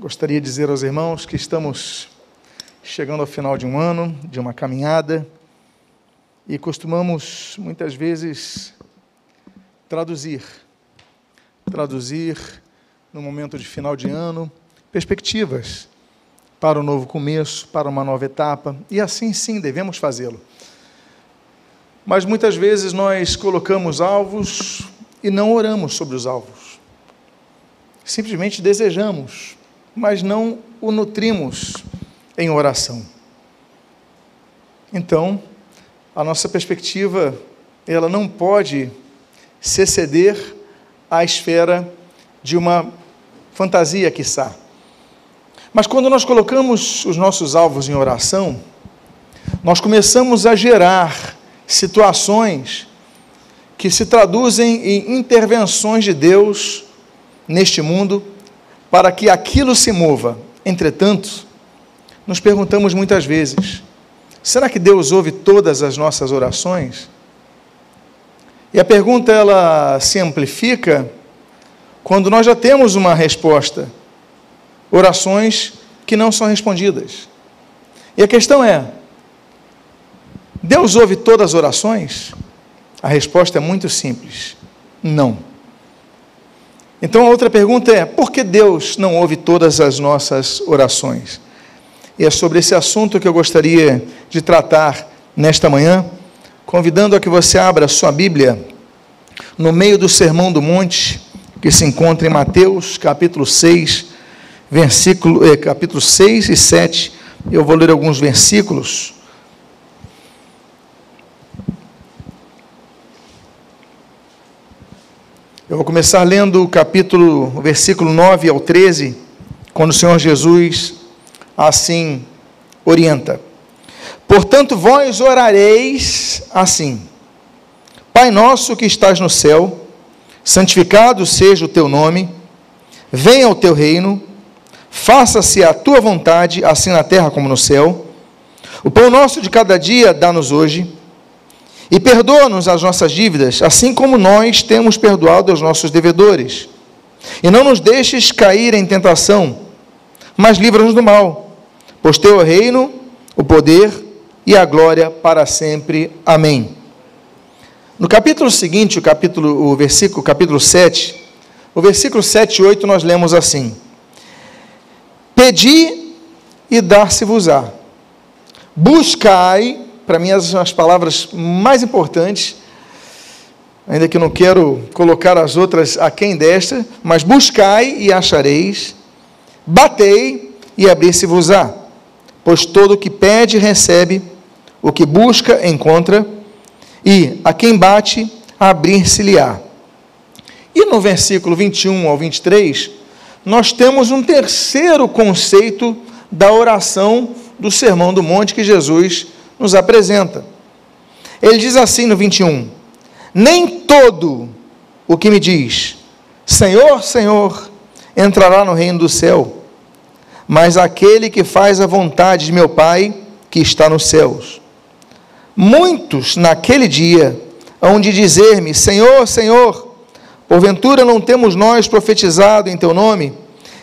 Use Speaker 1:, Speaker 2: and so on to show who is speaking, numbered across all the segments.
Speaker 1: Gostaria de dizer aos irmãos que estamos chegando ao final de um ano, de uma caminhada, e costumamos muitas vezes traduzir, traduzir no momento de final de ano, perspectivas para o novo começo, para uma nova etapa, e assim sim devemos fazê-lo. Mas muitas vezes nós colocamos alvos e não oramos sobre os alvos. Simplesmente desejamos, mas não o nutrimos em oração. Então, a nossa perspectiva, ela não pode se exceder à esfera de uma fantasia, quiçá. Mas quando nós colocamos os nossos alvos em oração, nós começamos a gerar situações que se traduzem em intervenções de Deus neste mundo para que aquilo se mova. Entretanto, nos perguntamos muitas vezes: será que Deus ouve todas as nossas orações? E a pergunta ela se amplifica quando nós já temos uma resposta. Orações que não são respondidas. E a questão é: Deus ouve todas as orações? A resposta é muito simples: não. Então a outra pergunta é: por que Deus não ouve todas as nossas orações? E é sobre esse assunto que eu gostaria de tratar nesta manhã, convidando a que você abra sua Bíblia no meio do Sermão do Monte, que se encontra em Mateus, capítulo 6, versículo, eh, capítulo 6 e 7. Eu vou ler alguns versículos. Eu vou começar lendo o capítulo, o versículo 9 ao 13, quando o Senhor Jesus assim orienta. Portanto, vós orareis assim: Pai nosso que estás no céu, santificado seja o teu nome, venha o teu reino, faça-se a tua vontade, assim na terra como no céu. O pão nosso de cada dia dá-nos hoje e perdoa-nos as nossas dívidas, assim como nós temos perdoado aos nossos devedores. E não nos deixes cair em tentação, mas livra-nos do mal. Pois teu é o reino, o poder e a glória para sempre. Amém. No capítulo seguinte, o capítulo, o versículo, capítulo 7, o versículo 7 e 8 nós lemos assim: Pedi e dar-se-vos-á. Buscai para mim, as, as palavras mais importantes, ainda que não quero colocar as outras aquém desta, mas buscai e achareis, batei e abrir-se-vos-á, pois todo o que pede recebe, o que busca encontra, e a quem bate, abrir-se-lhe-á. E no versículo 21 ao 23, nós temos um terceiro conceito da oração do Sermão do Monte que Jesus nos apresenta. Ele diz assim no 21: Nem todo o que me diz, Senhor, Senhor, entrará no reino do céu, mas aquele que faz a vontade de meu Pai que está nos céus. Muitos naquele dia hão de dizer-me: Senhor, Senhor, porventura não temos nós profetizado em teu nome?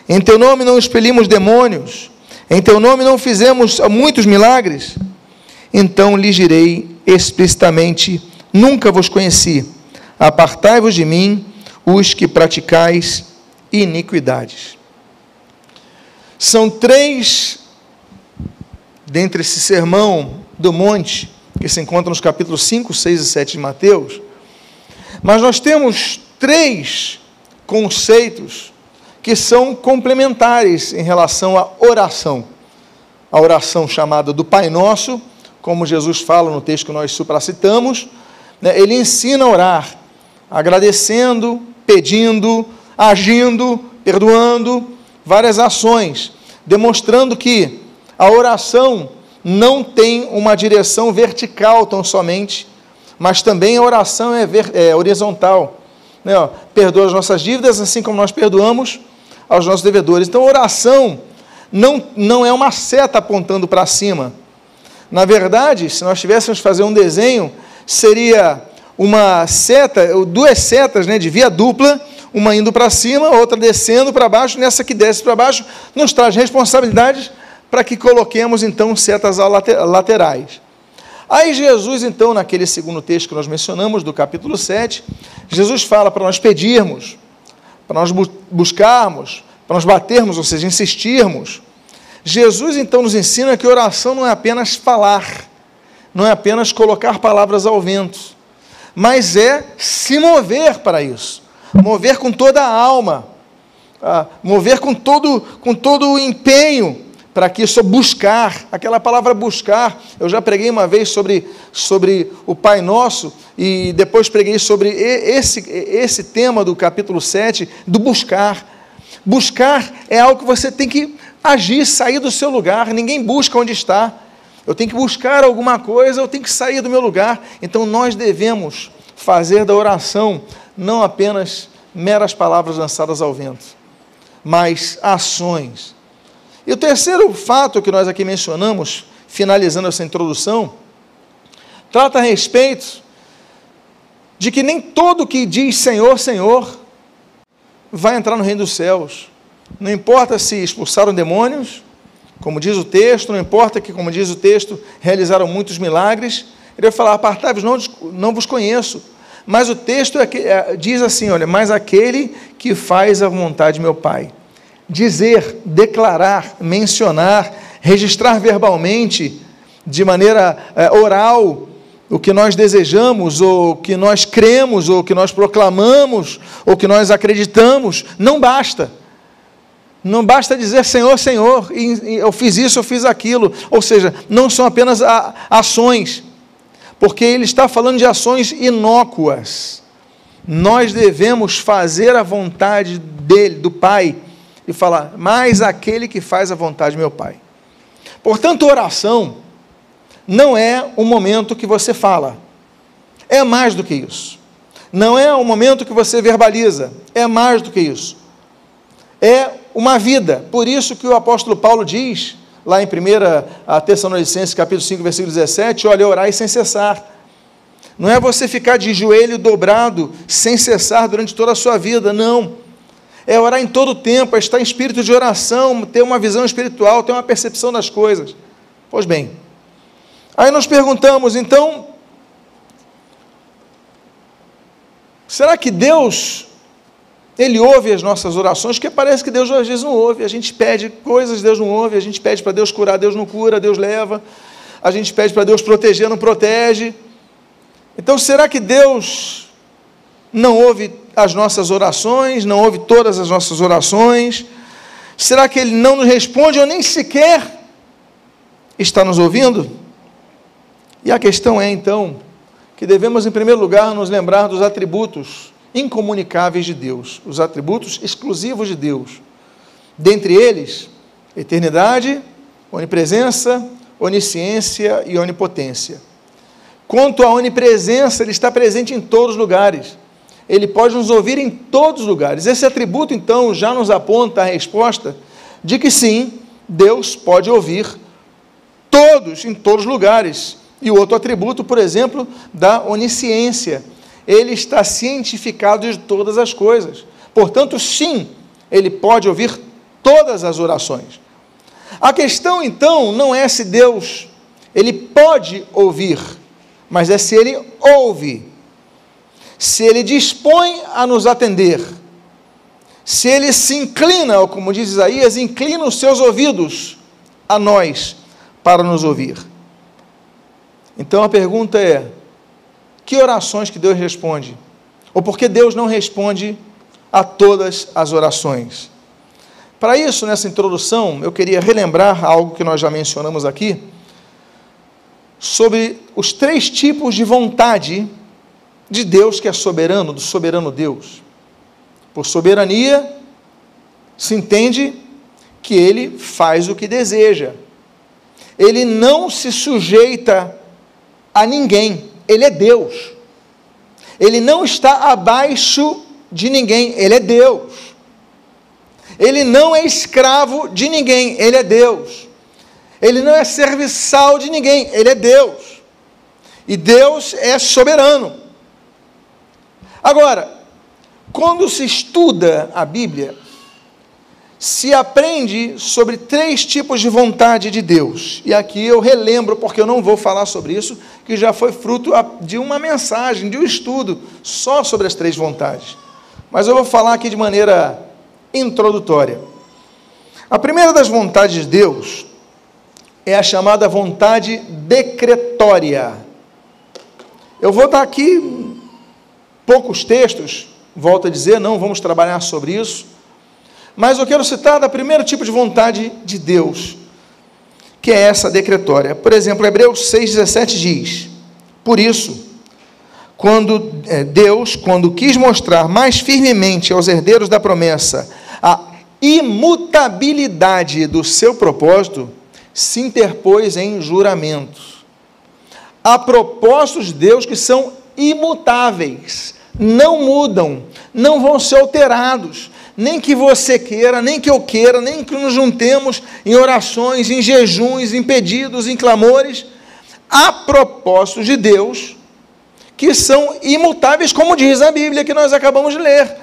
Speaker 1: Em teu nome não expelimos demônios? Em teu nome não fizemos muitos milagres? Então lhes direi explicitamente: Nunca vos conheci. Apartai-vos de mim, os que praticais iniquidades. São três, dentre esse sermão do monte, que se encontra nos capítulos 5, 6 e 7 de Mateus, mas nós temos três conceitos que são complementares em relação à oração. A oração chamada do Pai Nosso, como Jesus fala no texto que nós supracitamos, né, ele ensina a orar, agradecendo, pedindo, agindo, perdoando, várias ações, demonstrando que a oração não tem uma direção vertical tão somente, mas também a oração é, ver, é horizontal. Né, ó, perdoa as nossas dívidas, assim como nós perdoamos aos nossos devedores. Então, oração não, não é uma seta apontando para cima, na verdade, se nós tivéssemos fazer um desenho, seria uma seta, duas setas né, de via dupla, uma indo para cima, outra descendo para baixo, nessa que desce para baixo, nos traz responsabilidades para que coloquemos então setas laterais. Aí Jesus, então, naquele segundo texto que nós mencionamos, do capítulo 7, Jesus fala para nós pedirmos, para nós buscarmos, para nós batermos, ou seja, insistirmos. Jesus, então, nos ensina que oração não é apenas falar, não é apenas colocar palavras ao vento, mas é se mover para isso, mover com toda a alma, ah, mover com todo, com todo o empenho para que isso buscar, aquela palavra buscar, eu já preguei uma vez sobre, sobre o Pai Nosso e depois preguei sobre esse, esse tema do capítulo 7, do buscar. Buscar é algo que você tem que agir, sair do seu lugar, ninguém busca onde está. Eu tenho que buscar alguma coisa, eu tenho que sair do meu lugar. Então nós devemos fazer da oração não apenas meras palavras lançadas ao vento, mas ações e o terceiro fato que nós aqui mencionamos, finalizando essa introdução, trata a respeito de que nem todo que diz Senhor, Senhor, vai entrar no reino dos céus. Não importa se expulsaram demônios, como diz o texto, não importa que, como diz o texto, realizaram muitos milagres. Ele vai falar: apartai-vos, não, não vos conheço. Mas o texto é, é, diz assim: olha, mas aquele que faz a vontade de meu Pai dizer, declarar, mencionar, registrar verbalmente, de maneira é, oral, o que nós desejamos, ou o que nós cremos, ou o que nós proclamamos, ou o que nós acreditamos, não basta. Não basta dizer Senhor, Senhor, eu fiz isso, eu fiz aquilo. Ou seja, não são apenas ações, porque ele está falando de ações inócuas. Nós devemos fazer a vontade dele, do Pai, e falar, mais aquele que faz a vontade do meu Pai. Portanto, oração não é um momento que você fala, é mais do que isso. Não é um momento que você verbaliza, é mais do que isso. É uma vida. Por isso que o apóstolo Paulo diz, lá em 1 Tessalonicenses, capítulo 5, versículo 17, olha, orai sem cessar. Não é você ficar de joelho dobrado sem cessar durante toda a sua vida, não é orar em todo o tempo, é estar em espírito de oração, ter uma visão espiritual, ter uma percepção das coisas. Pois bem, aí nós perguntamos, então, será que Deus, Ele ouve as nossas orações? Porque parece que Deus às vezes não ouve, a gente pede coisas, Deus não ouve, a gente pede para Deus curar, Deus não cura, Deus leva, a gente pede para Deus proteger, não protege. Então, será que Deus não ouve as nossas orações, não ouve todas as nossas orações? Será que Ele não nos responde ou nem sequer está nos ouvindo? E a questão é então que devemos, em primeiro lugar, nos lembrar dos atributos incomunicáveis de Deus, os atributos exclusivos de Deus. Dentre eles, eternidade, onipresença, onisciência e onipotência. Quanto à onipresença, Ele está presente em todos os lugares ele pode nos ouvir em todos os lugares. Esse atributo, então, já nos aponta a resposta de que sim, Deus pode ouvir todos, em todos os lugares. E o outro atributo, por exemplo, da onisciência. Ele está cientificado de todas as coisas. Portanto, sim, ele pode ouvir todas as orações. A questão, então, não é se Deus ele pode ouvir, mas é se ele ouve se ele dispõe a nos atender, se ele se inclina, ou como diz Isaías, inclina os seus ouvidos a nós para nos ouvir. Então a pergunta é: que orações que Deus responde? Ou por que Deus não responde a todas as orações? Para isso, nessa introdução, eu queria relembrar algo que nós já mencionamos aqui, sobre os três tipos de vontade de Deus que é soberano, do soberano Deus. Por soberania, se entende que ele faz o que deseja. Ele não se sujeita a ninguém, ele é Deus. Ele não está abaixo de ninguém, ele é Deus. Ele não é escravo de ninguém, ele é Deus. Ele não é serviçal de ninguém, ele é Deus. E Deus é soberano. Agora, Quando se estuda a Bíblia, se aprende sobre três tipos de vontade de Deus. E aqui eu relembro, porque eu não vou falar sobre isso, que já foi fruto de uma mensagem, de um estudo só sobre as três vontades. Mas eu vou falar aqui de maneira introdutória. A primeira das vontades de Deus é a chamada vontade decretória. Eu vou dar aqui poucos textos, volto a dizer, não vamos trabalhar sobre isso mas eu quero citar da primeiro tipo de vontade de Deus, que é essa decretória. Por exemplo, Hebreus 6,17 diz: Por isso, quando é, Deus, quando quis mostrar mais firmemente aos herdeiros da promessa a imutabilidade do seu propósito, se interpôs em juramentos. Há propósitos de Deus que são imutáveis, não mudam, não vão ser alterados nem que você queira, nem que eu queira, nem que nos juntemos em orações, em jejuns, em pedidos, em clamores, há propósitos de Deus que são imutáveis, como diz a Bíblia que nós acabamos de ler.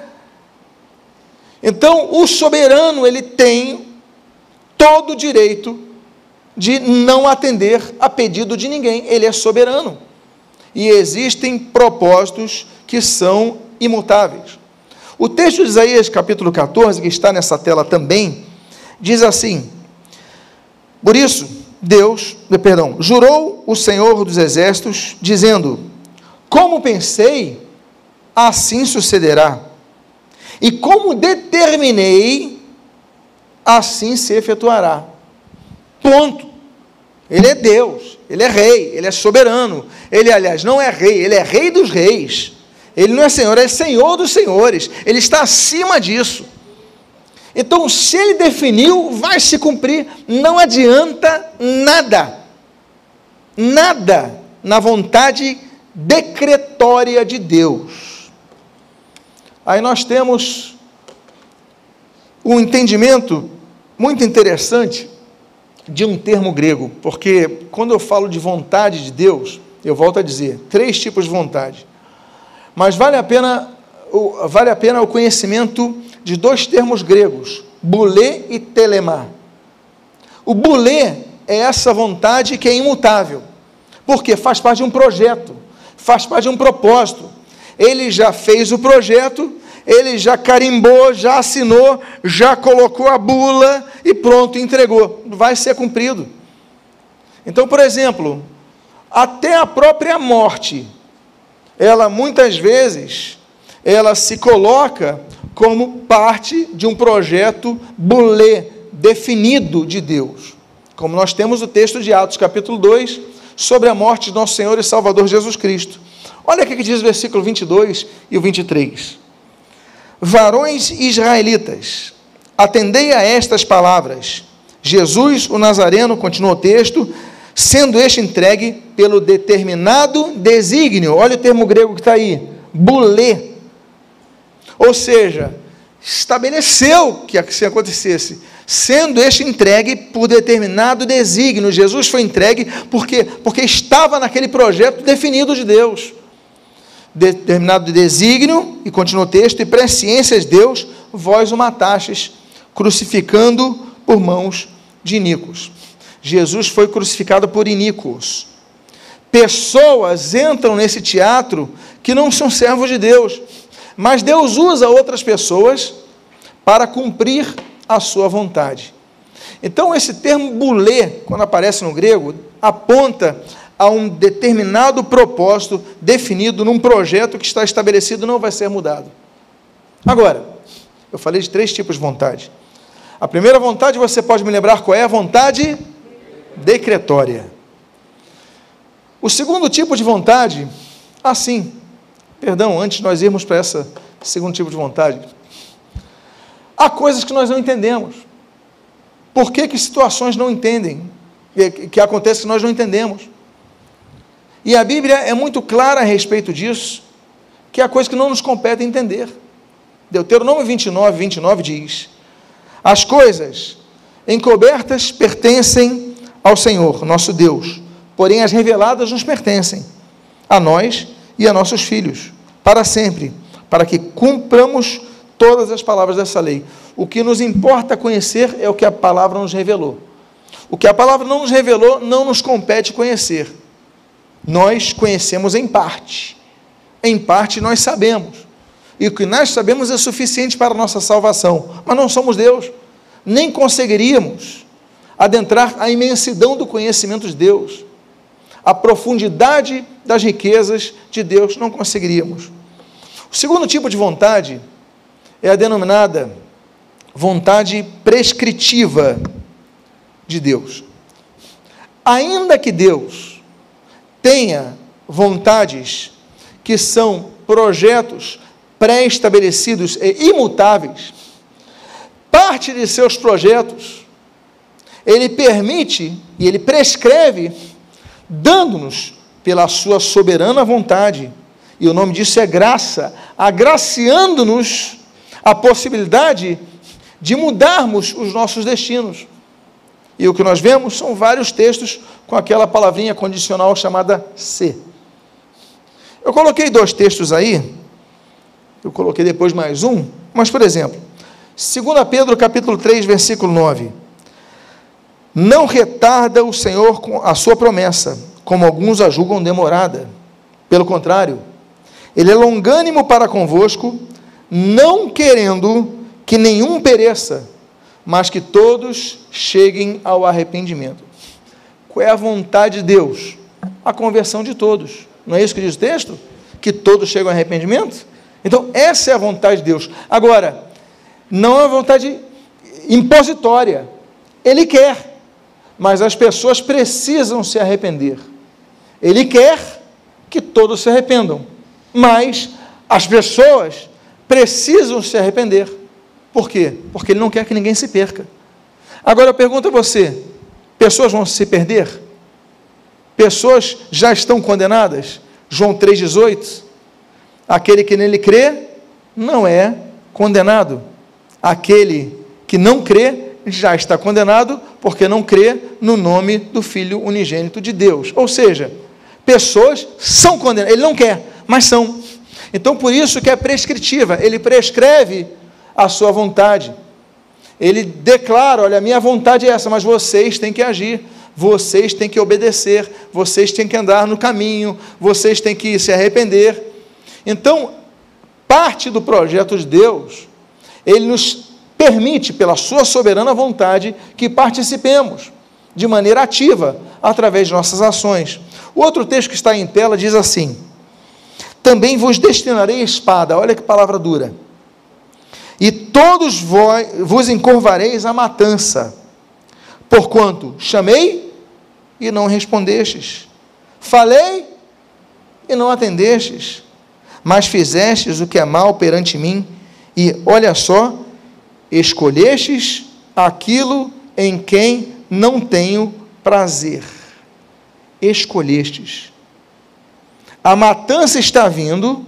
Speaker 1: Então, o soberano, ele tem todo o direito de não atender a pedido de ninguém, ele é soberano. E existem propósitos que são imutáveis. O texto de Isaías, capítulo 14, que está nessa tela também, diz assim: Por isso, Deus, perdão, jurou o Senhor dos exércitos, dizendo: Como pensei, assim sucederá. E como determinei, assim se efetuará. Ponto. Ele é Deus, ele é rei, ele é soberano. Ele, aliás, não é rei, ele é rei dos reis. Ele não é Senhor, é Senhor dos senhores. Ele está acima disso. Então, se ele definiu, vai se cumprir. Não adianta nada. Nada na vontade decretória de Deus. Aí nós temos um entendimento muito interessante de um termo grego, porque quando eu falo de vontade de Deus, eu volto a dizer, três tipos de vontade. Mas vale a pena, vale a pena o conhecimento de dois termos gregos, bulê e telemá. O bulê é essa vontade que é imutável, porque faz parte de um projeto, faz parte de um propósito. Ele já fez o projeto, ele já carimbou, já assinou, já colocou a bula e pronto, entregou. Vai ser cumprido. Então, por exemplo, até a própria morte ela muitas vezes ela se coloca como parte de um projeto bulê definido de Deus. Como nós temos o texto de Atos, capítulo 2, sobre a morte de nosso Senhor e Salvador Jesus Cristo. Olha o que diz o versículo 22 e o 23. Varões israelitas, atendei a estas palavras. Jesus, o Nazareno, continua o texto, sendo este entregue pelo determinado desígnio. Olha o termo grego que está aí, bulê. Ou seja, estabeleceu que assim acontecesse, sendo este entregue por determinado desígnio. Jesus foi entregue porque, porque estava naquele projeto definido de Deus. Determinado desígnio, e continua o texto, e presciências de Deus, vós o matastes, crucificando por mãos de Nicos. Jesus foi crucificado por iníquos. Pessoas entram nesse teatro que não são servos de Deus, mas Deus usa outras pessoas para cumprir a sua vontade. Então, esse termo bulê, quando aparece no grego, aponta a um determinado propósito definido num projeto que está estabelecido não vai ser mudado. Agora, eu falei de três tipos de vontade. A primeira vontade, você pode me lembrar qual é a vontade? Decretória. O segundo tipo de vontade, assim, perdão, antes de nós irmos para esse segundo tipo de vontade, há coisas que nós não entendemos. Por que, que situações não entendem, que, acontece que nós não entendemos? E a Bíblia é muito clara a respeito disso, que é coisa que não nos compete entender. Deuteronômio 29, 29 diz: As coisas encobertas pertencem ao Senhor, nosso Deus, porém as reveladas nos pertencem, a nós e a nossos filhos, para sempre, para que cumpramos todas as palavras dessa lei. O que nos importa conhecer é o que a palavra nos revelou. O que a palavra não nos revelou não nos compete conhecer. Nós conhecemos em parte. Em parte nós sabemos. E o que nós sabemos é suficiente para a nossa salvação. Mas não somos Deus. Nem conseguiríamos adentrar a imensidão do conhecimento de Deus. A profundidade das riquezas de Deus não conseguiríamos. O segundo tipo de vontade é a denominada vontade prescritiva de Deus. Ainda que Deus tenha vontades que são projetos pré-estabelecidos e imutáveis, parte de seus projetos ele permite e ele prescreve, dando-nos pela sua soberana vontade, e o nome disso é graça, agraciando-nos a possibilidade de mudarmos os nossos destinos. E o que nós vemos são vários textos com aquela palavrinha condicional chamada se. Eu coloquei dois textos aí, eu coloquei depois mais um, mas por exemplo, 2 Pedro capítulo 3, versículo 9. Não retarda o Senhor a sua promessa, como alguns a julgam demorada. Pelo contrário, ele é longânimo para convosco, não querendo que nenhum pereça, mas que todos cheguem ao arrependimento. Qual é a vontade de Deus? A conversão de todos. Não é isso que diz o texto? Que todos chegam ao arrependimento? Então, essa é a vontade de Deus. Agora, não é uma vontade impositória. Ele quer, mas as pessoas precisam se arrepender. Ele quer que todos se arrependam, mas as pessoas precisam se arrepender. Por quê? Porque ele não quer que ninguém se perca. Agora eu pergunto a você: pessoas vão se perder? Pessoas já estão condenadas? João 3,18. Aquele que nele crê não é condenado. Aquele que não crê já está condenado porque não crê no nome do Filho unigênito de Deus. Ou seja, pessoas são condenadas. Ele não quer, mas são. Então, por isso que é prescritiva. Ele prescreve a sua vontade. Ele declara: olha, a minha vontade é essa, mas vocês têm que agir, vocês têm que obedecer, vocês têm que andar no caminho, vocês têm que se arrepender. Então, parte do projeto de Deus, ele nos permite, pela sua soberana vontade, que participemos de maneira ativa através de nossas ações. O outro texto que está em tela diz assim: Também vos destinarei espada, olha que palavra dura e todos vos encurvareis a matança, porquanto chamei e não respondestes, falei e não atendestes, mas fizestes o que é mal perante mim, e olha só, escolhestes aquilo em quem não tenho prazer. Escolhestes. A matança está vindo,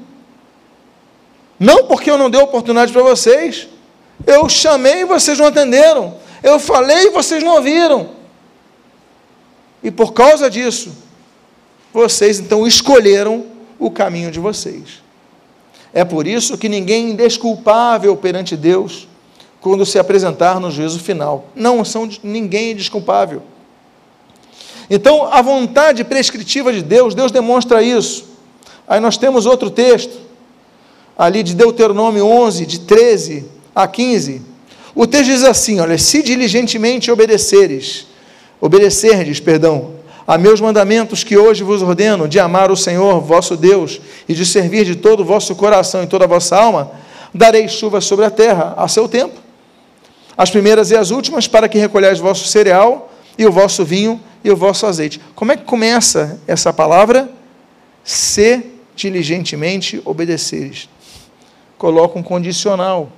Speaker 1: não porque eu não dei oportunidade para vocês. Eu chamei e vocês não atenderam. Eu falei e vocês não ouviram. E por causa disso, vocês então escolheram o caminho de vocês. É por isso que ninguém é indesculpável perante Deus quando se apresentar no juízo final. Não são ninguém desculpável. Então, a vontade prescritiva de Deus, Deus demonstra isso. Aí nós temos outro texto, ali de Deuteronômio 11, de 13 a 15, o texto diz assim: olha, se diligentemente obedeceres, obedecerdes, perdão, a meus mandamentos que hoje vos ordeno, de amar o Senhor vosso Deus e de servir de todo o vosso coração e toda a vossa alma, darei chuva sobre a terra a seu tempo, as primeiras e as últimas, para que recolhais vosso cereal e o vosso vinho e o vosso azeite. Como é que começa essa palavra? Se diligentemente obedeceres coloca um condicional.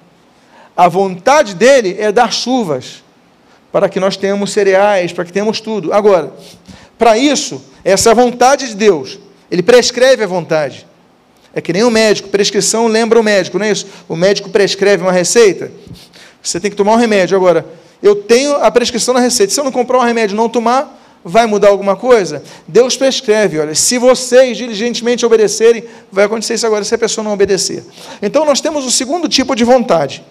Speaker 1: A vontade dele é dar chuvas, para que nós tenhamos cereais, para que tenhamos tudo. Agora, para isso, essa é vontade de Deus. Ele prescreve a vontade. É que nem o médico, prescrição lembra o médico, não é isso? O médico prescreve uma receita, você tem que tomar um remédio. Agora, eu tenho a prescrição na receita. Se eu não comprar um remédio não tomar, vai mudar alguma coisa? Deus prescreve, olha, se vocês diligentemente obedecerem, vai acontecer isso agora se a pessoa não obedecer. Então nós temos o segundo tipo de vontade.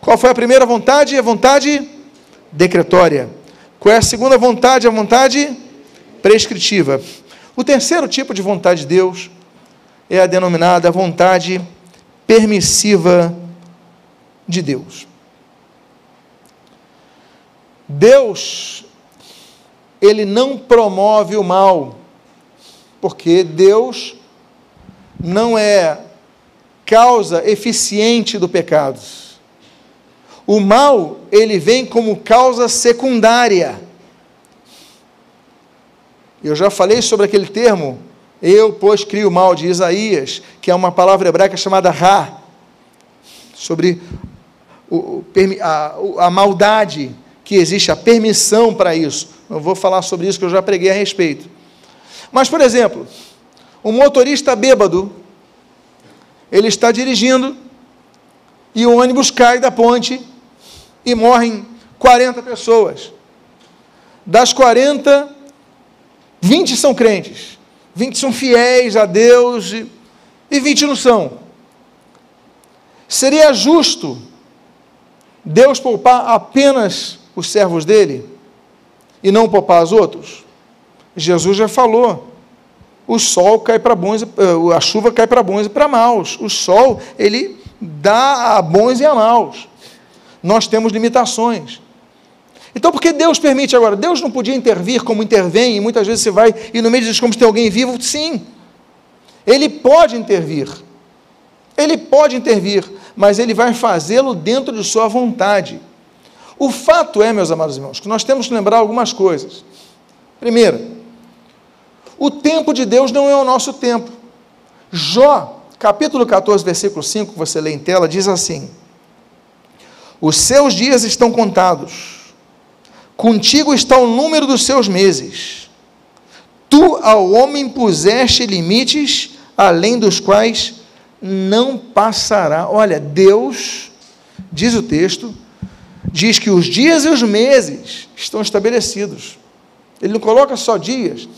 Speaker 1: Qual foi a primeira vontade? A vontade decretória. Qual é a segunda vontade? A vontade prescritiva. O terceiro tipo de vontade de Deus é a denominada vontade permissiva de Deus. Deus, ele não promove o mal, porque Deus não é causa eficiente do pecado. O mal, ele vem como causa secundária. Eu já falei sobre aquele termo, eu, pois, crio o mal, de Isaías, que é uma palavra hebraica chamada Ra, sobre o, a, a maldade que existe, a permissão para isso. Não vou falar sobre isso, que eu já preguei a respeito. Mas, por exemplo, um motorista bêbado, ele está dirigindo e o ônibus cai da ponte e morrem 40 pessoas. Das 40, 20 são crentes, 20 são fiéis a Deus e, e 20 não são. Seria justo Deus poupar apenas os servos dele e não poupar os outros? Jesus já falou. O sol cai para bons, eh, a chuva cai para bons e para maus. O sol, ele dá a bons e a maus. Nós temos limitações. Então, por que Deus permite agora? Deus não podia intervir como intervém, e muitas vezes você vai e no meio diz como se tem alguém vivo. Sim, Ele pode intervir. Ele pode intervir, mas Ele vai fazê-lo dentro de Sua vontade. O fato é, meus amados irmãos, que nós temos que lembrar algumas coisas. Primeiro, o tempo de Deus não é o nosso tempo. Jó, capítulo 14, versículo 5, que você lê em tela, diz assim: Os seus dias estão contados, contigo está o número dos seus meses. Tu ao homem puseste limites, além dos quais não passará. Olha, Deus, diz o texto, diz que os dias e os meses estão estabelecidos. Ele não coloca só dias,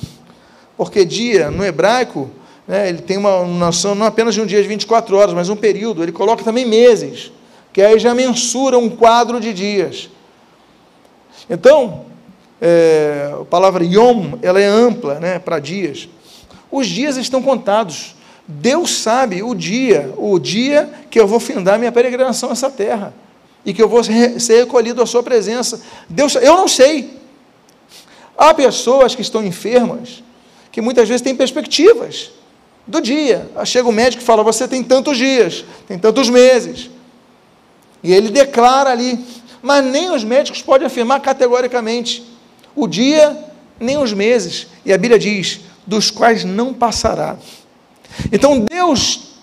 Speaker 1: porque dia no hebraico, né, ele tem uma noção não apenas de um dia de 24 horas, mas um período. Ele coloca também meses, que aí já mensura um quadro de dias. Então, é, a palavra yom, ela é ampla né, para dias. Os dias estão contados. Deus sabe o dia, o dia que eu vou findar minha peregrinação nessa terra e que eu vou ser recolhido à sua presença. Deus, eu não sei. Há pessoas que estão enfermas que muitas vezes têm perspectivas do dia. Chega o médico e fala: Você tem tantos dias, tem tantos meses. E ele declara ali. Mas nem os médicos podem afirmar categoricamente o dia, nem os meses. E a Bíblia diz: dos quais não passará. Então Deus,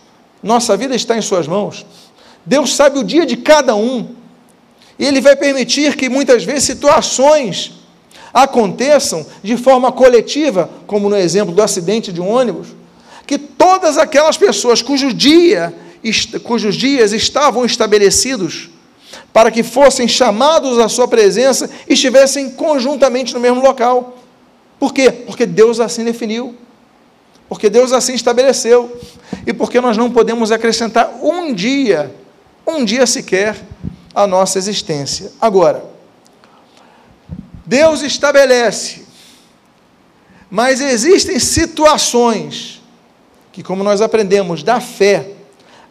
Speaker 1: nossa vida está em Suas mãos. Deus sabe o dia de cada um. E Ele vai permitir que muitas vezes situações aconteçam de forma coletiva, como no exemplo do acidente de um ônibus, que todas aquelas pessoas cujo dia, cujos dias estavam estabelecidos para que fossem chamados à sua presença estivessem conjuntamente no mesmo local. Por quê? Porque Deus assim definiu. Porque Deus assim estabeleceu. E porque nós não podemos acrescentar um dia, um dia sequer, à nossa existência. Agora, Deus estabelece, mas existem situações que, como nós aprendemos da fé,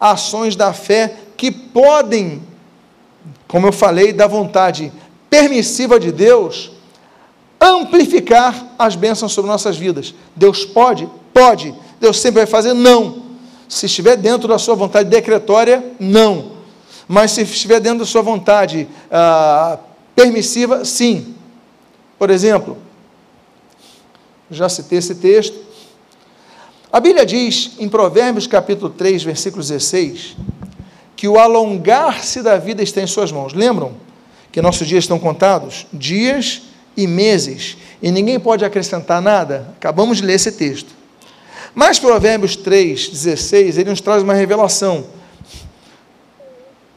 Speaker 1: ações da fé que podem, como eu falei, da vontade permissiva de Deus, amplificar as bênçãos sobre nossas vidas. Deus pode? Pode. Deus sempre vai fazer? Não. Se estiver dentro da sua vontade decretória, não. Mas se estiver dentro da sua vontade ah, permissiva, sim. Por exemplo, já citei esse texto. A Bíblia diz em Provérbios capítulo 3, versículo 16, que o alongar-se da vida está em suas mãos. Lembram que nossos dias estão contados? Dias e meses. E ninguém pode acrescentar nada? Acabamos de ler esse texto. Mas Provérbios 3, 16, ele nos traz uma revelação.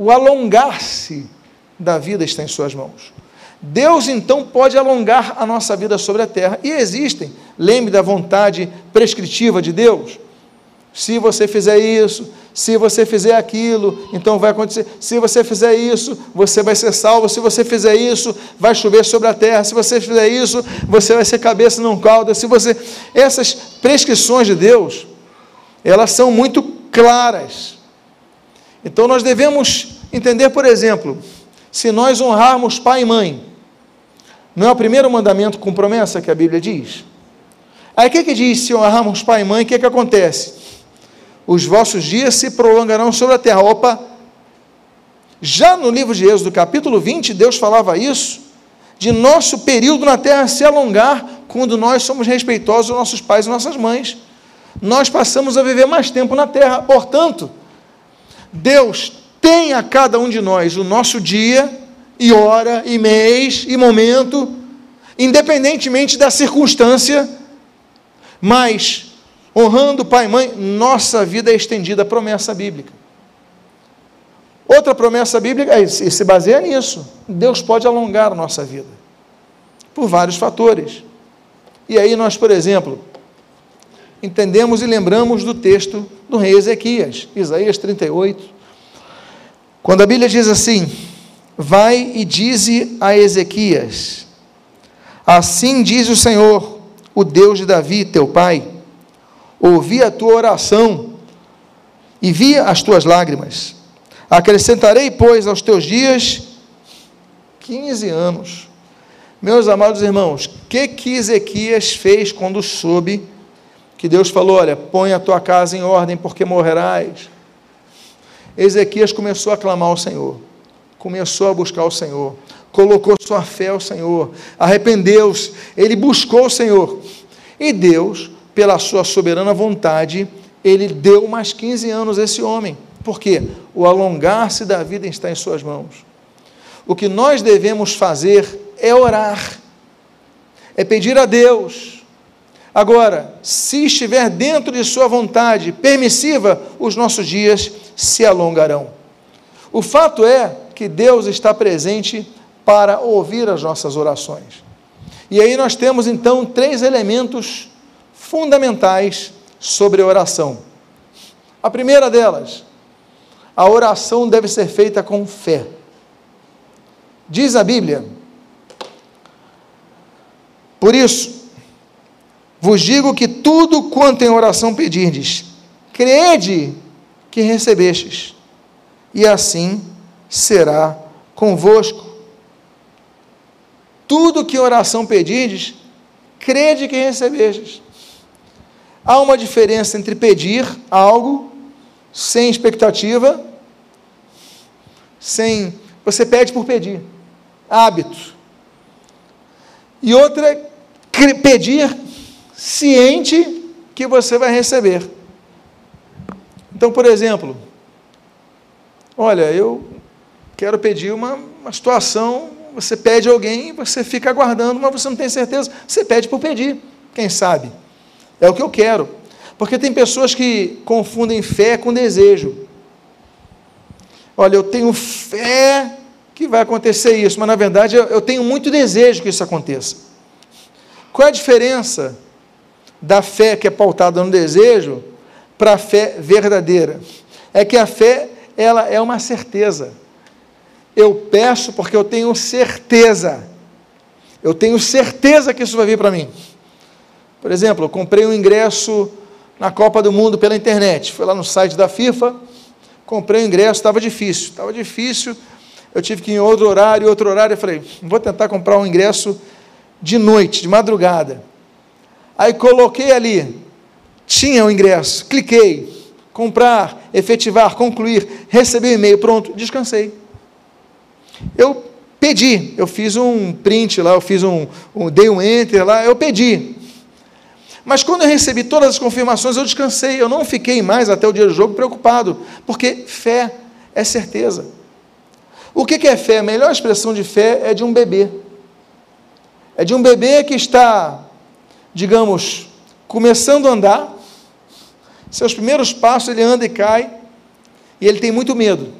Speaker 1: O alongar-se da vida está em suas mãos. Deus então pode alongar a nossa vida sobre a terra. E existem, lembre da vontade prescritiva de Deus. Se você fizer isso, se você fizer aquilo, então vai acontecer. Se você fizer isso, você vai ser salvo. Se você fizer isso, vai chover sobre a terra. Se você fizer isso, você vai ser cabeça não cauda. Se você essas prescrições de Deus, elas são muito claras. Então nós devemos entender, por exemplo, se nós honrarmos pai e mãe, não é o primeiro mandamento com promessa que a Bíblia diz? Aí o que, que diz se honrarmos pai e mãe, o que, que acontece? os vossos dias se prolongarão sobre a terra. Opa! Já no livro de Êxodo, capítulo 20, Deus falava isso, de nosso período na terra se alongar quando nós somos respeitosos aos nossos pais e nossas mães. Nós passamos a viver mais tempo na terra. Portanto, Deus tem a cada um de nós o nosso dia, e hora, e mês, e momento, independentemente da circunstância, mas honrando pai e mãe, nossa vida é estendida, promessa bíblica. Outra promessa bíblica é, se baseia nisso. Deus pode alongar a nossa vida por vários fatores. E aí nós, por exemplo, entendemos e lembramos do texto do rei Ezequias, Isaías 38. Quando a Bíblia diz assim: Vai e dize a Ezequias: Assim diz o Senhor, o Deus de Davi, teu pai: ouvi a tua oração e vi as tuas lágrimas. Acrescentarei, pois, aos teus dias 15 anos. Meus amados irmãos, o que, que Ezequias fez quando soube que Deus falou: Olha, põe a tua casa em ordem, porque morrerás? Ezequias começou a clamar ao Senhor, começou a buscar o Senhor, colocou sua fé ao Senhor, arrependeu-se, ele buscou o Senhor, e Deus pela sua soberana vontade, ele deu mais 15 anos a esse homem. Por quê? O alongar-se da vida está em suas mãos. O que nós devemos fazer é orar, é pedir a Deus. Agora, se estiver dentro de Sua vontade permissiva, os nossos dias se alongarão. O fato é que Deus está presente para ouvir as nossas orações. E aí nós temos então três elementos fundamentais sobre a oração. A primeira delas, a oração deve ser feita com fé. Diz a Bíblia: Por isso, vos digo que tudo quanto em oração pedirdes, crede que recebestes, e assim será convosco. Tudo que em oração pedirdes, crede que recebestes. Há uma diferença entre pedir algo sem expectativa, sem. Você pede por pedir, hábito. E outra pedir ciente que você vai receber. Então, por exemplo, olha, eu quero pedir uma, uma situação, você pede alguém, você fica aguardando, mas você não tem certeza, você pede por pedir, quem sabe? É o que eu quero. Porque tem pessoas que confundem fé com desejo. Olha, eu tenho fé que vai acontecer isso, mas na verdade eu, tenho muito desejo que isso aconteça. Qual é a diferença da fé que é pautada no desejo para a fé verdadeira? É que a fé ela é uma certeza. Eu peço porque eu tenho certeza. Eu tenho certeza que isso vai vir para mim. Por exemplo, eu comprei um ingresso na Copa do Mundo pela internet. Fui lá no site da FIFA, comprei o ingresso, estava difícil. Estava difícil, eu tive que ir em outro horário, outro horário. Eu falei, vou tentar comprar um ingresso de noite, de madrugada. Aí coloquei ali, tinha o ingresso, cliquei, comprar, efetivar, concluir, recebi o e-mail, pronto, descansei. Eu pedi, eu fiz um print lá, eu fiz um, um dei um enter lá, eu pedi. Mas quando eu recebi todas as confirmações, eu descansei, eu não fiquei mais até o dia do jogo preocupado, porque fé é certeza. O que é fé? A melhor expressão de fé é de um bebê. É de um bebê que está, digamos, começando a andar, seus primeiros passos ele anda e cai, e ele tem muito medo.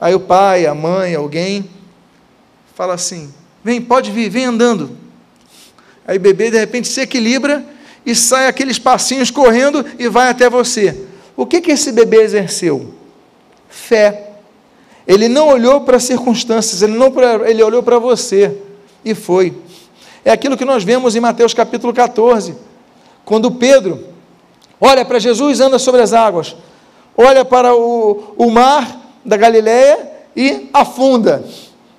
Speaker 1: Aí o pai, a mãe, alguém fala assim: Vem, pode vir, vem andando. Aí o bebê de repente se equilibra e sai aqueles passinhos correndo e vai até você. O que que esse bebê exerceu? Fé. Ele não olhou para as circunstâncias, ele, não ele olhou para você e foi. É aquilo que nós vemos em Mateus capítulo 14, quando Pedro olha para Jesus, anda sobre as águas, olha para o, o mar da Galileia e afunda.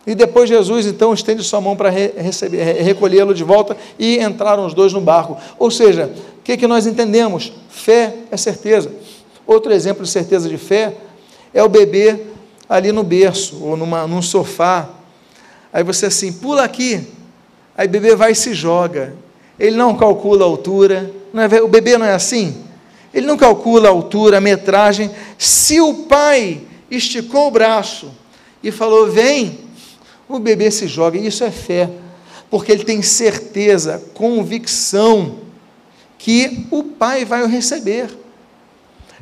Speaker 1: E depois Jesus então estende sua mão para recolhê-lo de volta e entraram os dois no barco. Ou seja, o que, que nós entendemos? Fé é certeza. Outro exemplo de certeza de fé é o bebê ali no berço ou numa, num sofá. Aí você assim, pula aqui. Aí o bebê vai e se joga. Ele não calcula a altura. É, o bebê não é assim? Ele não calcula a altura, a metragem. Se o pai esticou o braço e falou: Vem, o bebê se joga. Isso é fé, porque ele tem certeza, convicção que o pai vai o receber.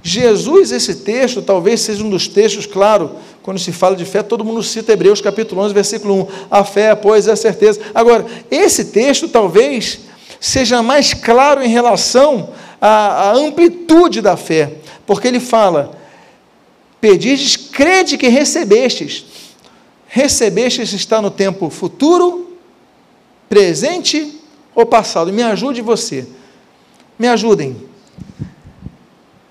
Speaker 1: Jesus, esse texto, talvez seja um dos textos, claro, quando se fala de fé, todo mundo cita Hebreus capítulo 11, versículo 1. A fé, pois, é a certeza. Agora, esse texto talvez seja mais claro em relação à, à amplitude da fé, porque ele fala: Pedistes, crede que recebestes. Recebestes está no tempo futuro, presente ou passado. Me ajude você. Me ajudem.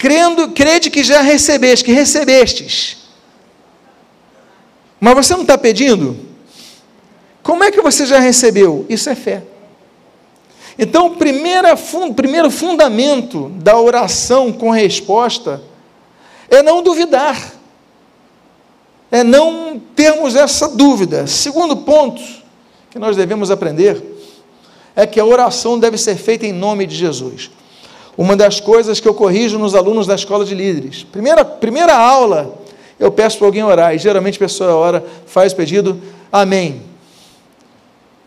Speaker 1: Crendo, crede que já recebeste, que recebestes. Mas você não está pedindo? Como é que você já recebeu? Isso é fé. Então, o primeiro fundamento da oração com resposta é não duvidar, é não termos essa dúvida. Segundo ponto que nós devemos aprender é que a oração deve ser feita em nome de Jesus. Uma das coisas que eu corrijo nos alunos da escola de líderes. Primeira, primeira aula, eu peço para alguém orar, e geralmente a pessoa ora, faz o pedido, amém.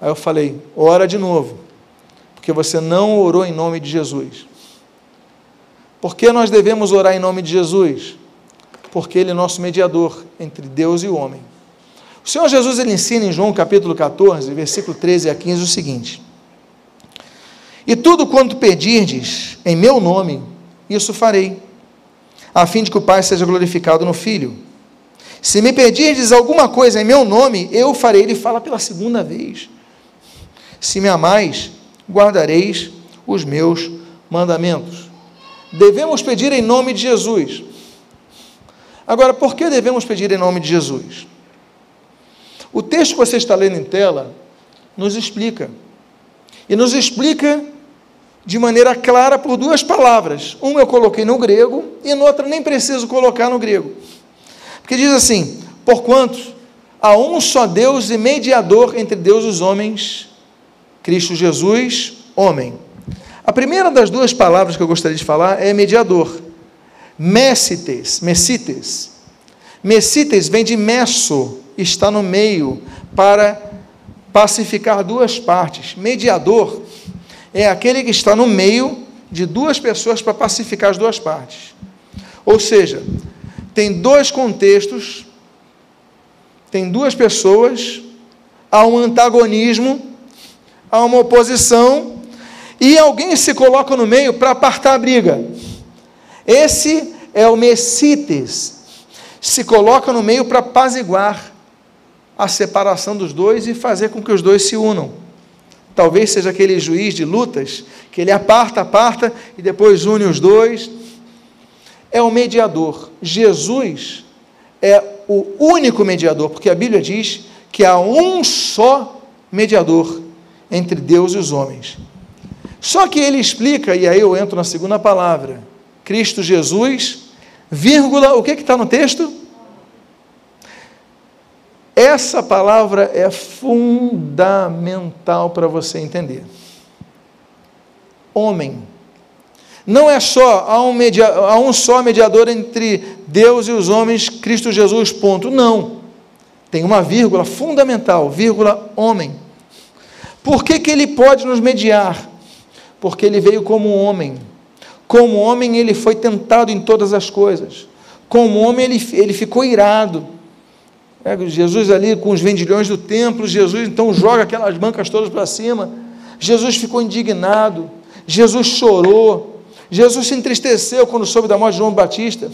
Speaker 1: Aí eu falei, ora de novo, porque você não orou em nome de Jesus. Por que nós devemos orar em nome de Jesus? Porque Ele é nosso mediador entre Deus e o homem. O Senhor Jesus ele ensina em João capítulo 14, versículo 13 a 15 o seguinte: E tudo quanto pedirdes em meu nome, isso farei, a fim de que o Pai seja glorificado no Filho. Se me pedirdes alguma coisa em meu nome, eu farei. Ele fala pela segunda vez. Se me amais, guardareis os meus mandamentos devemos pedir em nome de Jesus. Agora, por que devemos pedir em nome de Jesus? O texto que você está lendo em tela nos explica. E nos explica de maneira clara por duas palavras. Uma eu coloquei no grego e na outra nem preciso colocar no grego. Porque diz assim: Porquanto há um só Deus e mediador entre Deus e os homens, Cristo Jesus, homem a primeira das duas palavras que eu gostaria de falar é mediador. Messites, messites. Messites vem de messo, está no meio, para pacificar duas partes. Mediador é aquele que está no meio de duas pessoas para pacificar as duas partes. Ou seja, tem dois contextos, tem duas pessoas, há um antagonismo, há uma oposição, e alguém se coloca no meio para apartar a briga. Esse é o Messites. Se coloca no meio para apaziguar a separação dos dois e fazer com que os dois se unam. Talvez seja aquele juiz de lutas que ele aparta, aparta e depois une os dois. É o mediador. Jesus é o único mediador, porque a Bíblia diz que há um só mediador entre Deus e os homens. Só que ele explica, e aí eu entro na segunda palavra: Cristo Jesus, vírgula, o que está no texto? Essa palavra é fundamental para você entender. Homem. Não é só, há um, media, há um só mediador entre Deus e os homens, Cristo Jesus, ponto. Não. Tem uma vírgula fundamental, vírgula homem. Por que, que ele pode nos mediar? porque ele veio como homem. Como homem, ele foi tentado em todas as coisas. Como homem, ele, ele ficou irado. É, Jesus ali com os vendilhões do templo, Jesus então joga aquelas bancas todas para cima. Jesus ficou indignado, Jesus chorou, Jesus se entristeceu quando soube da morte de João Batista.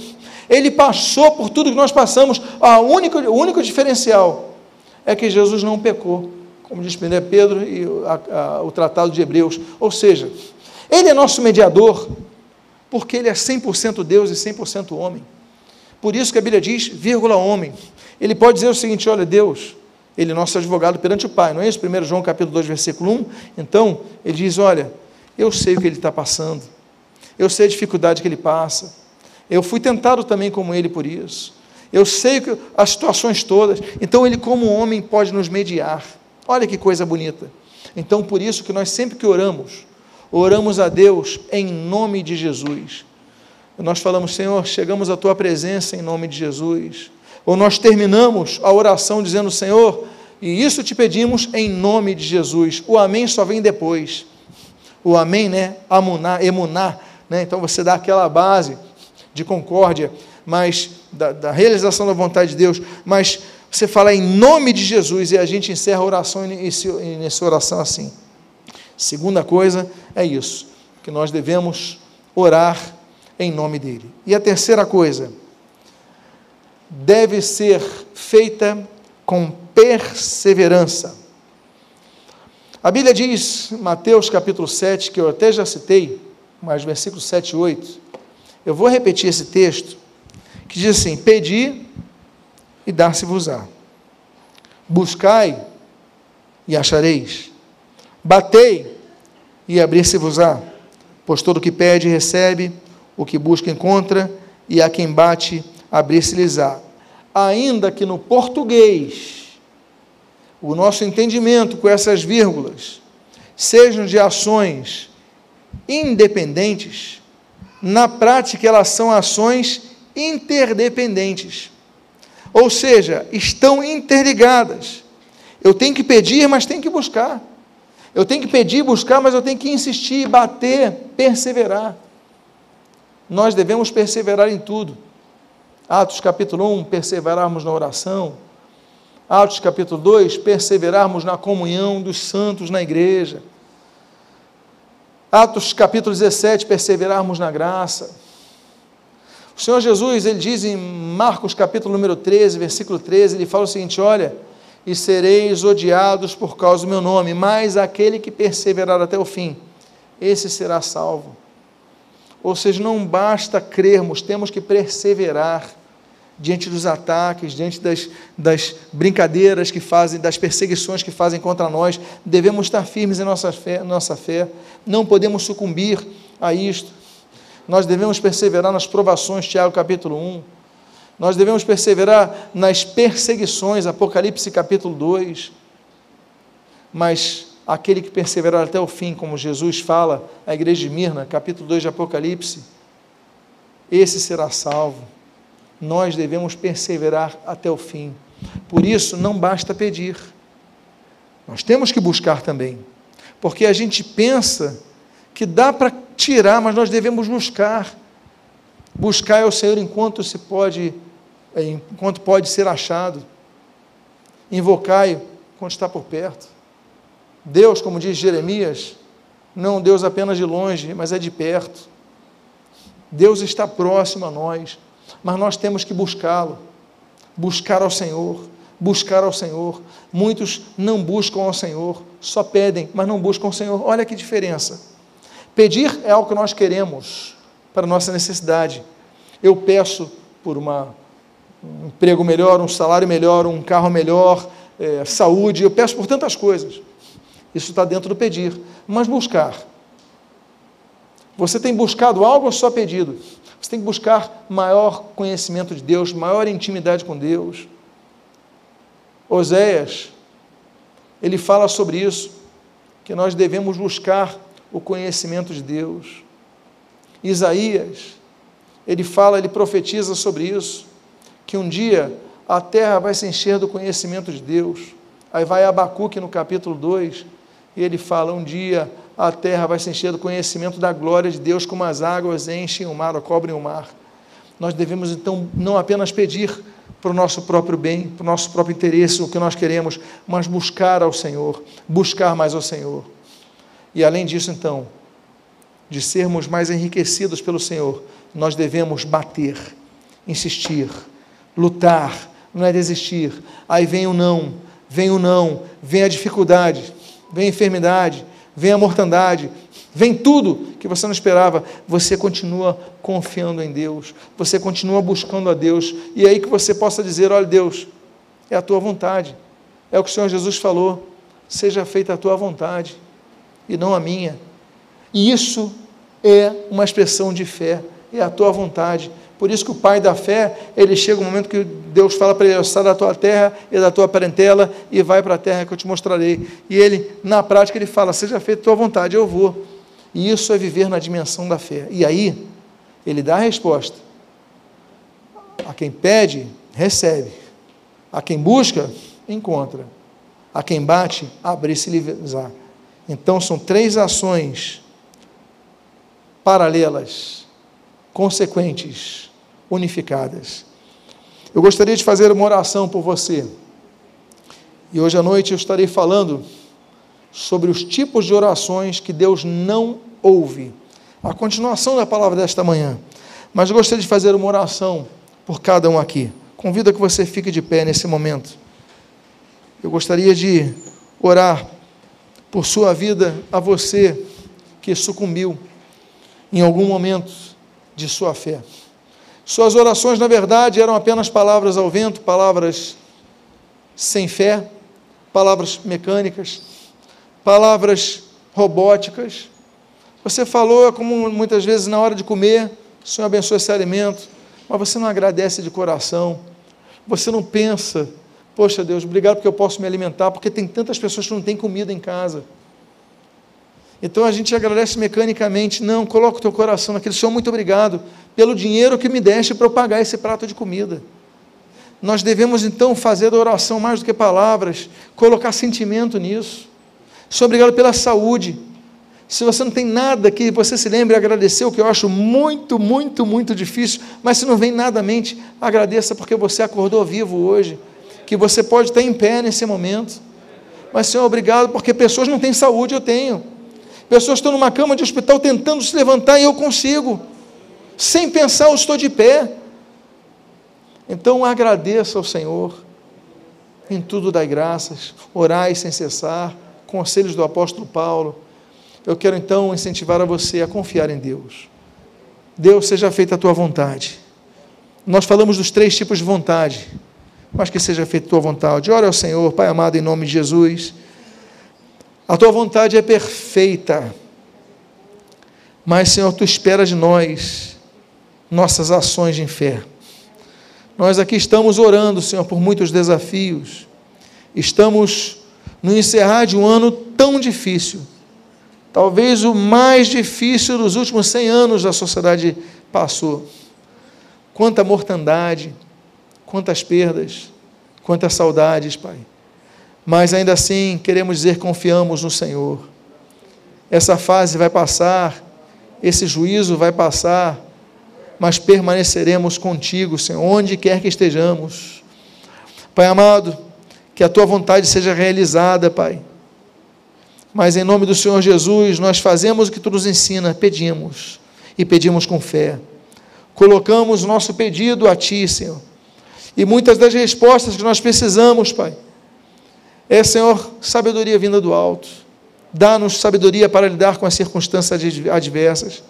Speaker 1: Ele passou por tudo que nós passamos. A única, o único diferencial é que Jesus não pecou, como diz Pedro e a, a, o Tratado de Hebreus. Ou seja, ele é nosso mediador, porque ele é 100% Deus e 100% homem. Por isso que a Bíblia diz, vírgula, homem. Ele pode dizer o seguinte: olha, Deus, ele é nosso advogado perante o Pai, não é isso? 1 João capítulo 2, versículo 1. Então, ele diz: olha, eu sei o que ele está passando, eu sei a dificuldade que ele passa, eu fui tentado também como ele por isso, eu sei que, as situações todas, então ele, como homem, pode nos mediar. Olha que coisa bonita. Então, por isso que nós sempre que oramos, oramos a Deus em nome de Jesus. Nós falamos, Senhor, chegamos à tua presença em nome de Jesus. Ou nós terminamos a oração dizendo, Senhor, e isso te pedimos em nome de Jesus. O amém só vem depois. O amém, né? Amuná, emuná, né? Então você dá aquela base de concórdia, mas da, da realização da vontade de Deus, mas você fala em nome de Jesus e a gente encerra a oração e inicia a oração assim. Segunda coisa é isso, que nós devemos orar em nome dele. E a terceira coisa, deve ser feita com perseverança. A Bíblia diz, Mateus capítulo 7, que eu até já citei, mas versículos 7 e 8, eu vou repetir esse texto, que diz assim: Pedi e dar-se-vos-á, buscai e achareis, Batei e abrir-se-vos-á, pois todo o que pede recebe, o que busca encontra, e a quem bate abrir-se-lhes-á. Ainda que no português, o nosso entendimento com essas vírgulas sejam de ações independentes, na prática elas são ações interdependentes. Ou seja, estão interligadas. Eu tenho que pedir, mas tenho que buscar. Eu tenho que pedir, buscar, mas eu tenho que insistir, bater, perseverar. Nós devemos perseverar em tudo. Atos capítulo 1, perseverarmos na oração. Atos capítulo 2, perseverarmos na comunhão dos santos na igreja. Atos capítulo 17, perseverarmos na graça. O Senhor Jesus, ele diz em Marcos capítulo número 13, versículo 13, ele fala o seguinte: olha, e sereis odiados por causa do meu nome, mas aquele que perseverar até o fim, esse será salvo. Ou seja, não basta crermos, temos que perseverar diante dos ataques, diante das, das brincadeiras que fazem, das perseguições que fazem contra nós. Devemos estar firmes em nossa fé, nossa fé. não podemos sucumbir a isto. Nós devemos perseverar nas provações, Tiago capítulo 1 nós devemos perseverar nas perseguições, Apocalipse capítulo 2. Mas aquele que perseverar até o fim, como Jesus fala à igreja de Mirna, capítulo 2 de Apocalipse, esse será salvo. Nós devemos perseverar até o fim. Por isso, não basta pedir. Nós temos que buscar também. Porque a gente pensa que dá para tirar, mas nós devemos buscar. Buscar é o Senhor enquanto se pode, é, enquanto pode ser achado. Invocai quando está por perto. Deus, como diz Jeremias, não Deus apenas de longe, mas é de perto. Deus está próximo a nós, mas nós temos que buscá-lo. Buscar ao Senhor, buscar ao Senhor. Muitos não buscam ao Senhor, só pedem, mas não buscam ao Senhor. Olha que diferença. Pedir é algo que nós queremos, para nossa necessidade. Eu peço por uma, um emprego melhor, um salário melhor, um carro melhor, é, saúde, eu peço por tantas coisas. Isso está dentro do pedir. Mas buscar. Você tem buscado algo ou só pedido? Você tem que buscar maior conhecimento de Deus, maior intimidade com Deus. Oséias, ele fala sobre isso, que nós devemos buscar o conhecimento de Deus. Isaías, ele fala, ele profetiza sobre isso, que um dia a terra vai se encher do conhecimento de Deus. Aí vai Abacuque no capítulo 2, e ele fala: um dia a terra vai se encher do conhecimento da glória de Deus, como as águas enchem o mar ou cobrem o mar. Nós devemos então não apenas pedir, para o nosso próprio bem, para o nosso próprio interesse, o que nós queremos, mas buscar ao Senhor, buscar mais ao Senhor. E além disso, então, de sermos mais enriquecidos pelo Senhor, nós devemos bater, insistir, lutar, não é desistir. Aí vem o não, vem o não, vem a dificuldade, vem a enfermidade, vem a mortandade, vem tudo que você não esperava. Você continua confiando em Deus, você continua buscando a Deus, e é aí que você possa dizer: olha, Deus, é a tua vontade, é o que o Senhor Jesus falou, seja feita a tua vontade e não a minha. E isso é uma expressão de fé, é a tua vontade. Por isso que o pai da fé, ele chega um momento que Deus fala para ele, sai da tua terra e da tua parentela e vai para a terra que eu te mostrarei. E ele, na prática, ele fala, seja feita a tua vontade, eu vou. E isso é viver na dimensão da fé. E aí, ele dá a resposta. A quem pede, recebe. A quem busca, encontra. A quem bate, abre-se e livrar. Então, são três ações paralelas, consequentes, unificadas. Eu gostaria de fazer uma oração por você. E hoje à noite eu estarei falando sobre os tipos de orações que Deus não ouve. A continuação da palavra desta manhã. Mas eu gostaria de fazer uma oração por cada um aqui. Convido a que você fique de pé nesse momento. Eu gostaria de orar por sua vida a você que sucumbiu em algum momento de sua fé. Suas orações, na verdade, eram apenas palavras ao vento, palavras sem fé, palavras mecânicas, palavras robóticas. Você falou, como muitas vezes na hora de comer, Senhor abençoe esse alimento, mas você não agradece de coração, você não pensa, poxa Deus, obrigado porque eu posso me alimentar, porque tem tantas pessoas que não têm comida em casa. Então a gente agradece mecanicamente. Não, coloca o teu coração naquele. Senhor, muito obrigado pelo dinheiro que me deste para eu pagar esse prato de comida. Nós devemos então fazer da oração mais do que palavras, colocar sentimento nisso. Senhor, obrigado pela saúde. Se você não tem nada que você se lembre, agradecer, o que eu acho muito, muito, muito difícil, mas se não vem nada à mente, agradeça porque você acordou vivo hoje, que você pode estar em pé nesse momento. Mas, Senhor, obrigado porque pessoas não têm saúde, eu tenho. Pessoas estão numa cama de hospital tentando se levantar e eu consigo. Sem pensar, eu estou de pé. Então agradeça ao Senhor. Em tudo dai graças. Orai sem cessar. Conselhos do apóstolo Paulo. Eu quero então incentivar a você a confiar em Deus. Deus, seja feita a tua vontade. Nós falamos dos três tipos de vontade, mas que seja feita a tua vontade. Ora ao Senhor, Pai amado, em nome de Jesus. A tua vontade é perfeita. Mas, Senhor, tu esperas de nós nossas ações de fé. Nós aqui estamos orando, Senhor, por muitos desafios. Estamos no encerrar de um ano tão difícil. Talvez o mais difícil dos últimos 100 anos da sociedade passou. Quanta mortandade, quantas perdas, quantas saudades, Pai mas ainda assim queremos dizer confiamos no Senhor. Essa fase vai passar, esse juízo vai passar, mas permaneceremos contigo, Senhor, onde quer que estejamos. Pai amado, que a tua vontade seja realizada, Pai. Mas em nome do Senhor Jesus, nós fazemos o que tu nos ensina, pedimos, e pedimos com fé. Colocamos nosso pedido a Ti, Senhor. E muitas das respostas que nós precisamos, Pai, é, Senhor, sabedoria vinda do alto. Dá-nos sabedoria para lidar com as circunstâncias adversas.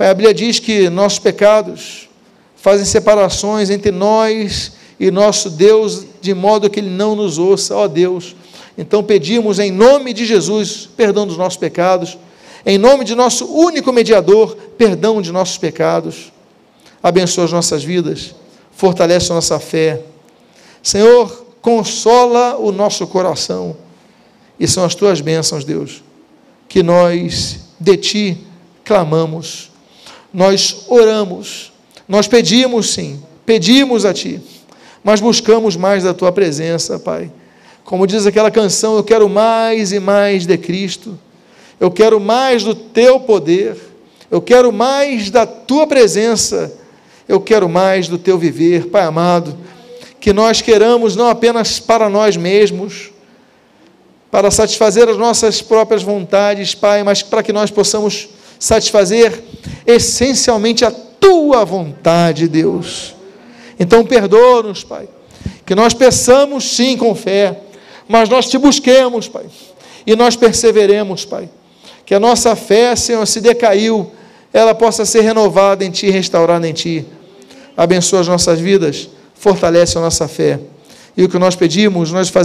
Speaker 1: A Bíblia diz que nossos pecados fazem separações entre nós e nosso Deus, de modo que Ele não nos ouça, ó Deus. Então pedimos em nome de Jesus perdão dos nossos pecados, em nome de nosso único mediador, perdão de nossos pecados. Abençoa as nossas vidas, fortalece a nossa fé. Senhor, consola o nosso coração. E são as tuas bênçãos, Deus, que nós de ti clamamos, nós oramos, nós pedimos sim, pedimos a ti, mas buscamos mais da tua presença, Pai. Como diz aquela canção, eu quero mais e mais de Cristo, eu quero mais do teu poder, eu quero mais da tua presença, eu quero mais do teu viver, Pai amado. Que nós queiramos não apenas para nós mesmos, para satisfazer as nossas próprias vontades, Pai, mas para que nós possamos satisfazer essencialmente a tua vontade, Deus. Então, perdoa-nos, Pai, que nós peçamos sim com fé, mas nós te busquemos, Pai, e nós perseveremos, Pai. Que a nossa fé, Senhor, se decaiu, ela possa ser renovada em Ti, restaurada em Ti. Abençoa as nossas vidas, fortalece a nossa fé. E o que nós pedimos, nós fazemos.